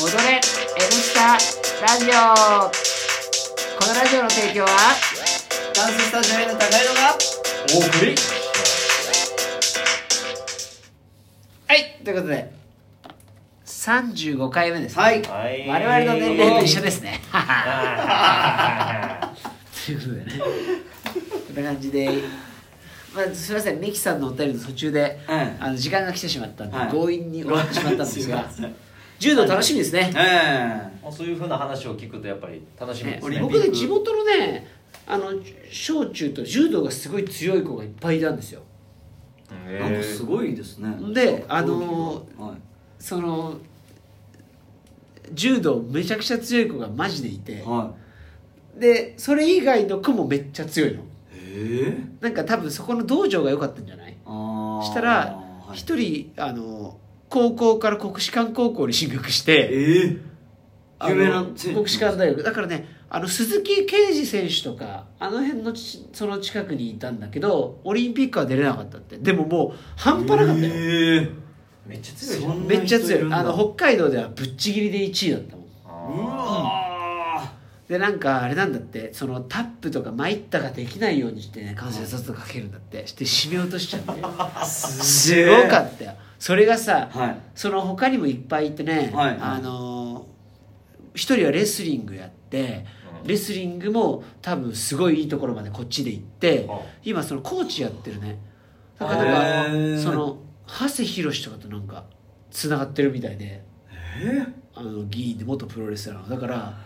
踊れ N スタラジオ。このラジオの提供はダンススタジオへの高いのがお送り。はいということで35回目です、はい。はい。我々の年齢と一緒ですね。ということでね。こんな感じでまあ、すみません。ミキさんのお便りの途中で、はいあの時間が来てしまったんで、はい。強引に終わってしまったんですが 柔道楽しみですね。えもうそういうふうな話を聞くとやっぱり楽しみですね。僕ね地元のねあの小中と柔道がすごい強い子がいっぱいいたんですよ。えなんかすごいですね。であのはいその柔道めちゃくちゃ強い子がマジでいて。はでそれ以外の子もめっちゃ強いの。いええ。なんか多分そこの道場が良かったんじゃない？ああしたらはい一人あの高校から国士舘高校に進学してええあの有名な国士舘大学。だからねあの鈴木啓二選手とかあの辺のちその近くにいたんだけどオリンピックは出れなかったって。でももう半端なかったよ、ええめっちゃ強いじゃん。そんなめっちゃ強い。あの北海道ではぶっちぎりで1位だったもん。うわでなんかあれなんだって。そのタップとか参ったができないようにしてね関節技とかかけるんだって。して締め落としちゃって。ー。すごかったよそれがさはい。その他にもいっぱいいてね、はいあのー一人はレスリングやってレスリングも多分すごいいいところまでこっちで行ってあ今そのコーチやってるね。だからその長谷博とかとなんかつながってるみたいで。えあの議員で元プロレスラーの。だから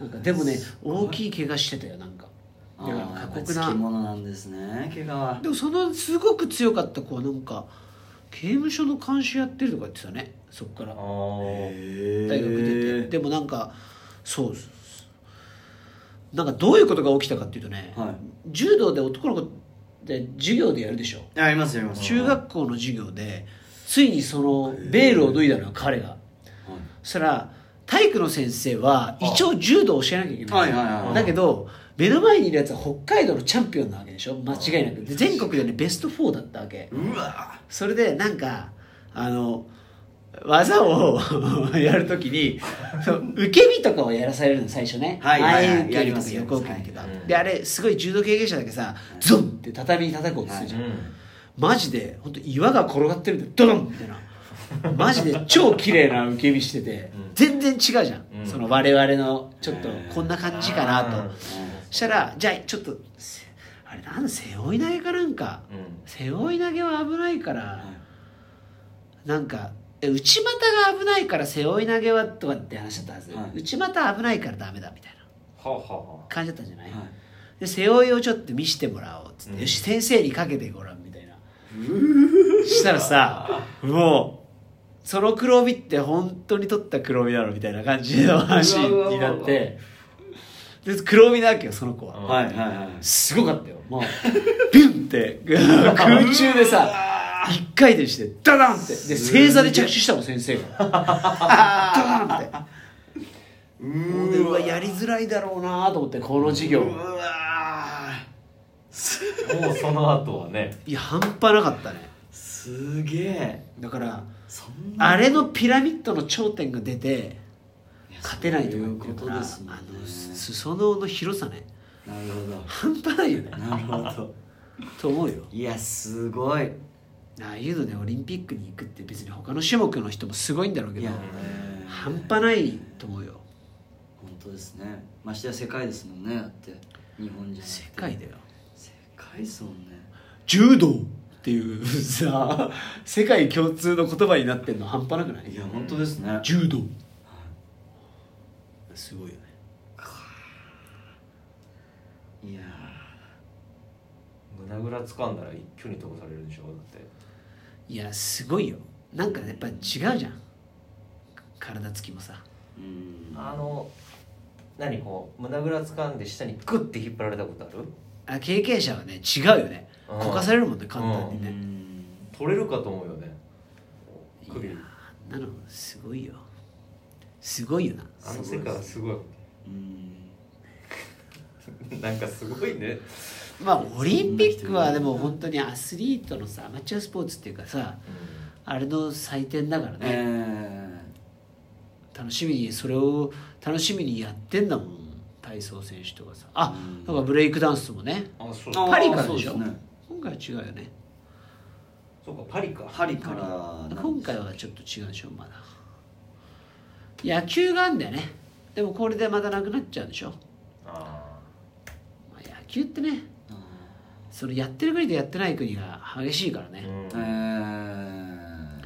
なんかでもね大きい怪我してたよなんか。だから過酷ななんですね怪我は。でもそのすごく強かった子はなんか刑務所の監視やってるとか言ってたね。そっから。大学出て。でもなんかそうなんかどういうことが起きたかっていうとね、はい。柔道で男の子で授業でやるでしょ。ありますよあります。中学校の授業でついにそのベールを脱いだのよ彼が。そしたら体育の先生は一応柔道を教えなきゃいけない,、はいはいはいはい。だけど目の前にいるやつは北海道のチャンピオンなわけでしょ？間違いなく。で全国でねベスト4だったわけ。うわ。それでなんかあの技を やるときにそう受け身とかをやらされるの最初ね、はいはいはい前受け身とか横受け身とか、やりますであれすごい柔道経験者だけさゾンって畳に叩こうとするじゃん、マジで本当岩が転がってるんでドドンみたいな。マジで超綺麗な受け身してて、うん。全然違うじゃん、うん。その我々のちょっとこんな感じかなと、したらじゃあちょっとせあれなんだ背負い投げかなんか。うん。背負い投げは危ないから、なんかえ内股が危ないから背負い投げはとかって話だったはず、はい。内股危ないからダメだみたいな。はあはあは感じだったんじゃない、はい。で背負いをちょっと見してもらおうっつって、うん。よし先生にかけてごらんみたいな。したらさもうその黒帯って本当に取った黒帯なのみたいな感じの話になってで黒帯なわけよその子は、うん。はいはいはい。すごかったよ。もうビュンって 空中でさ一回転してダダンって。で正座で着地したもん先生が。ダダンって。もうわ。やりづらいだろうなと思ってこの授業。うわもうその後はね。いや半端なかったね。すげえ。だからあれのピラミッドの頂点が出て勝てないということですね。あの裾野の広さね。なるほ半端ないよね。どなるほど。と思うよ。いやすごい。ああいうのでオリンピックに行くって別に他の種目の人もすごいんだろうけど半端ないと思うよ。本当ですね。ましてや世界ですもんね。だって日本じゃなくて。世界だよ。世界ですもんね。柔道っていうさ世界共通の言葉になってんの半端なくない？いや本当ですね。柔道すごいよね。いや胸ぐら掴んだら一挙に飛ばされるでしょだって。いやすごいよ。なんかやっぱ違うじゃん。体つきもさ。うん。あの何こう胸ぐら掴んで下にグッて引っ張られたことある？あ経験者はね違うよね。うん。こかされるもんね簡単にうね、ん。取れるかと思うよね。首あんなのすごいよすごいよな。あの世界はす。ごい。うん。なんかすごいね。まあオリンピックはでも本当にアスリートのさアマチュアスポーツっていうかさあれの祭典だからね、え楽しみにそれを楽しみにやってんだもん体操選手とかさ。あうん。だからブレイクダンスもね。あそう。あーパリからでしょ？そうですね。今回は違うよね。そうかパリか。パリから。今回はちょっと違うでしょまだ野球があるんだよね。でもこれでまたなくなっちゃうんでしょ、あまあ、野球ってね。あそれやってる国とやってない国が激しいからね、ーーえ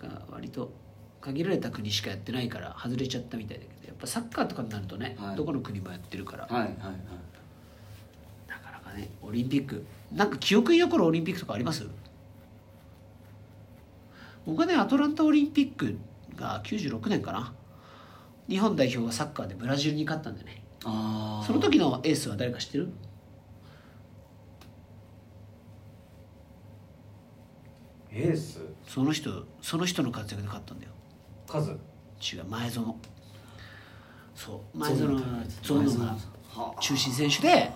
だから割と限られた国しかやってないから外れちゃったみたいだけどやっぱサッカーとかになるとね、はい。どこの国もやってるから。ー、はいはいはい。なかなかねオリンピック。なんか記憶に残るオリンピックとかあります？僕はねアトランタオリンピックが96年かな。日本代表がサッカーでブラジルに勝ったんだよね。ああその時のエースは誰か知ってる？エース？その人その人の活躍で勝ったんだよ。数違う前園。そう前園がゾノがは中心選手で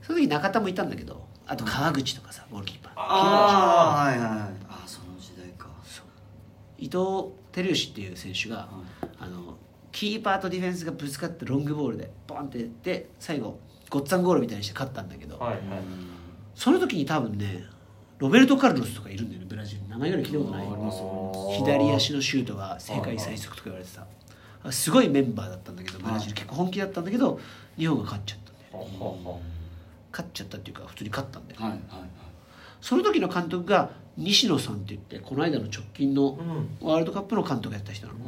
その時中田もいたんだけどあと川口とかさゴールキーパー。ああはいはいはい。あその時代か。伊藤輝義っていう選手が、あのキーパーとディフェンスがぶつかってロングボールでボンってやって最後ごっつぁんゴールみたいにして勝ったんだけど、はいはい。その時に多分ねロベルト・カルロスとかいるんだよねブラジル。名前ぐらい聞いたことない。左足のシュートが世界最速とか言われてた。すごいメンバーだったんだけどブラジル。結構本気だったんだけど日本が勝っちゃったんだ勝っちゃったっていうか普通に勝ったんだよはいはいその時の監督が西野さんって言ってこの間の直近のううん。ワールドカップの監督やった人なの。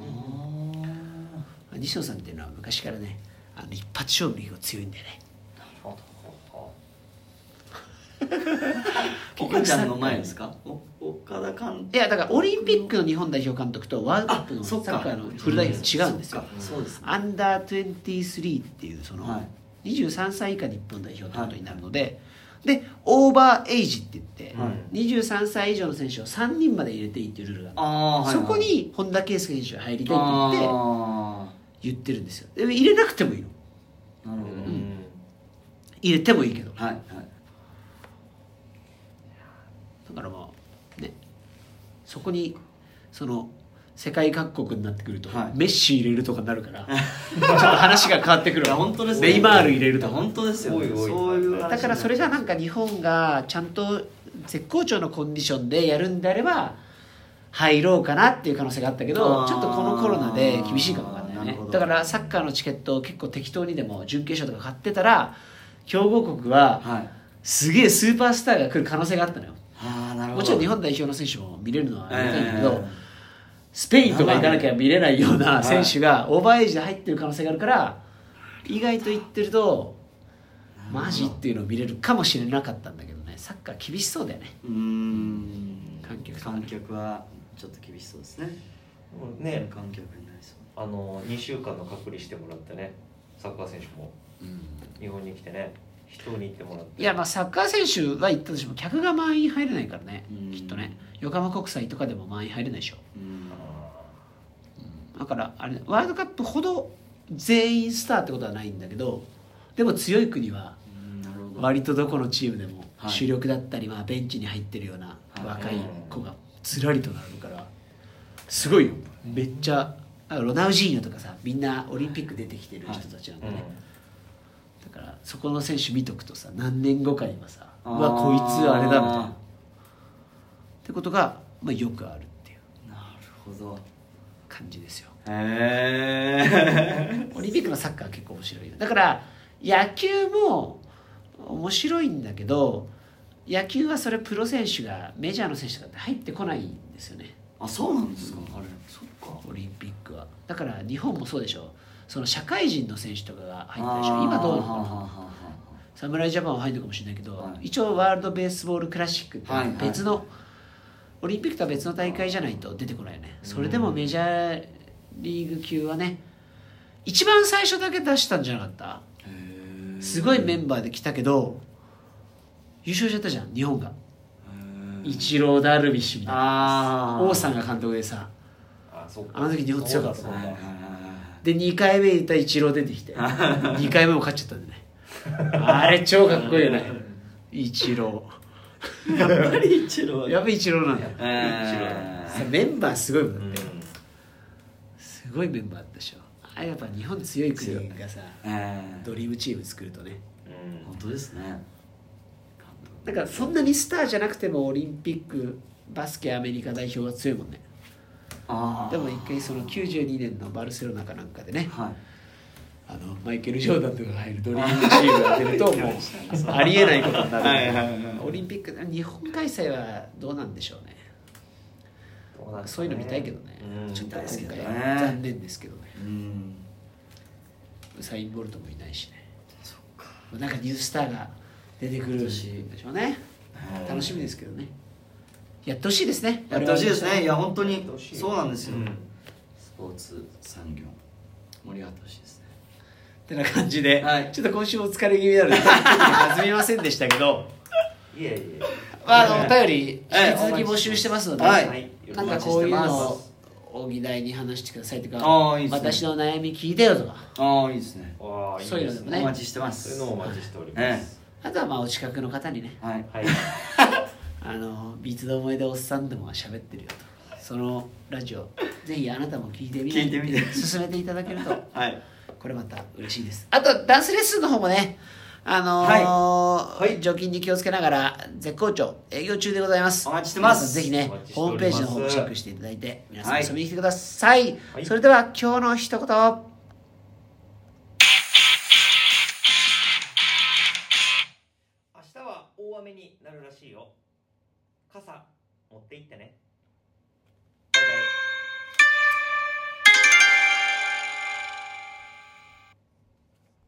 あ西野さんっていうのは昔からねあの一発勝負に強いんだよね。岡ちゃんの前ですか？お岡田監いやだからオリンピックの日本代表監督とワールドカップのサッカーのフル代表違うんですよ。うですね。アンダー23っていうその、はい。23歳以下日本代表ってことになるので、でオーバーエイジって言って、はい。23歳以上の選手を3人まで入れていいっていうルールがある。ああはいはい。そこに本田圭佑選手が入りたいって言ってあ言ってるんですよ。で入れなくてもいいの。あなるほど、ううん。入れてもいいけど。はいはい。だからまあね。そこにその世界各国になってくると、はい。メッシ入れるとかになるから ちょっと話が変わってくるい本当ですねネイマール入れるとか。本当ですよ、ね、そういう話だからそれがなんか日本がちゃんと絶好調のコンディションでやるんであれば入ろうかなっていう可能性があったけどちょっとこのコロナで厳しいかもわかんないねだからサッカーのチケットを結構適当にでも準決勝とか買ってたら強豪国ははい。すげえスーパースターが来る可能性があったのよ。ああなるほど。もちろん日本代表の選手も見れるのはありがたいんだけど、えスペインとか行かなきゃ見れないようなはい。選手がオーバーエイジで入ってる可能性があるから意外と言ってるとマジっていうのを見れるかもしれなかったんだけどね。サッカー厳しそうだよね。うーん。観客観客はちょっと厳しそうですね。もうね観客になりそう。あの2週間の隔離してもらってねサッカー選手も。日本に来てね人に行ってもらって。いやまあサッカー選手は行ったとしても客が満員入れないからねうん。きっとね。横浜国際とかでも満員入れないでしょ。うんだからあれワールドカップほど全員スターってことはないんだけどでも強い国は割とどこのチームでもはい。主力だったり、まあ、ベンチに入ってるようなはい。若い子がずらりとなるからすごいよ。めっちゃあロナウジーニョとかさみんなオリンピック出てきてる人たちなんだね、だからそこの選手見とくとさ何年後かにはさうわこいつあれだみたいな。ってことが、まあ、よくあるっていうなるほど。感じですよへえオリンピックのサッカーは結構面白いよ。だから野球も面白いんだけど野球はそれプロ選手がメジャーの選手とかって入ってこないんですよね。あそうなんですか。あれそっか。オリンピックは。だから日本もそうでしょ。その社会人の選手とかが入ったでしょ。今どうなのかな。はははは侍ジャパンは入るのかもしれないけど、はい。一応ワールドベースボールクラシックってはいはい。別の、オリンピックとは別の大会じゃないと出てこないよね。それでもメジャーリーグ級はね一番最初だけ出したんじゃなかった。すごいメンバーで来たけど優勝しちゃったじゃん日本が。イチローダルビッシュみたいな。王さんが監督でさあの時日本強かった。で2回目いたイチロー出てきて 2回目も勝っちゃったんでね。あれ超かっこいいよね。イチロやっぱり一郎ーやっぱイチローなんだ。よえー。さメンバーすごいもんだって。うんすごいメンバーだったでしょ。あれやっぱ日本強い国がさええドリームチーム作るとね。うん。本当ですね。だからそんなにスターじゃなくてもオリンピックバスケアメリカ代表が強いもんね。でも一回その92年のバルセロナかなんかでね。はい。あのマイケル・ジョーダンとかが入るドリームチームが出るともう ありえないことになる。オリンピック日本開催はどうなんでしょうねどうなんですかそういうの見たいけどね、うん。ちょっと今回残念ですけどね。うん。ウサイン・ボルトもいないしね。そっか。なんかニュースターが出てくるん。でしょうね。楽しみですけどね。やってほしいですね。やってほしいですね。いや本当にそうなんですよ、うん。スポーツ産業盛り上がってほしいですね。ってな感じで、はい。ちょっと今週お疲れ気味なので弾みませんでしたけど、いえいえ。まあ、あのお便り引きええ続き募集してますので、はい。はいなんかこういうのをちして大議題に話してくださいとかああいいですね。私の悩み聞いてよとか。ああいいですね。ああいいそういうのですでもね。お待ちしてまそういうすのをお待ちしておりまえすあとはまあお近くの方にね。はい。はい。あのビーツの思い出おっさんでも喋ってるよと。そのラジオぜひあなたも聞いてみ聞いてみて。進めていただけると。はい。これまた嬉しいです。あとダンスレッスンの方もねあのーはい。はい。除菌に気をつけながら絶好調営業中でございます。お待ちしてます。ぜひねホームページの方もチェックしていただいて皆さんはい。遊びに来てください、はい。それでは今日の一言。明日は大雨になるらしいよ。傘持って行ってね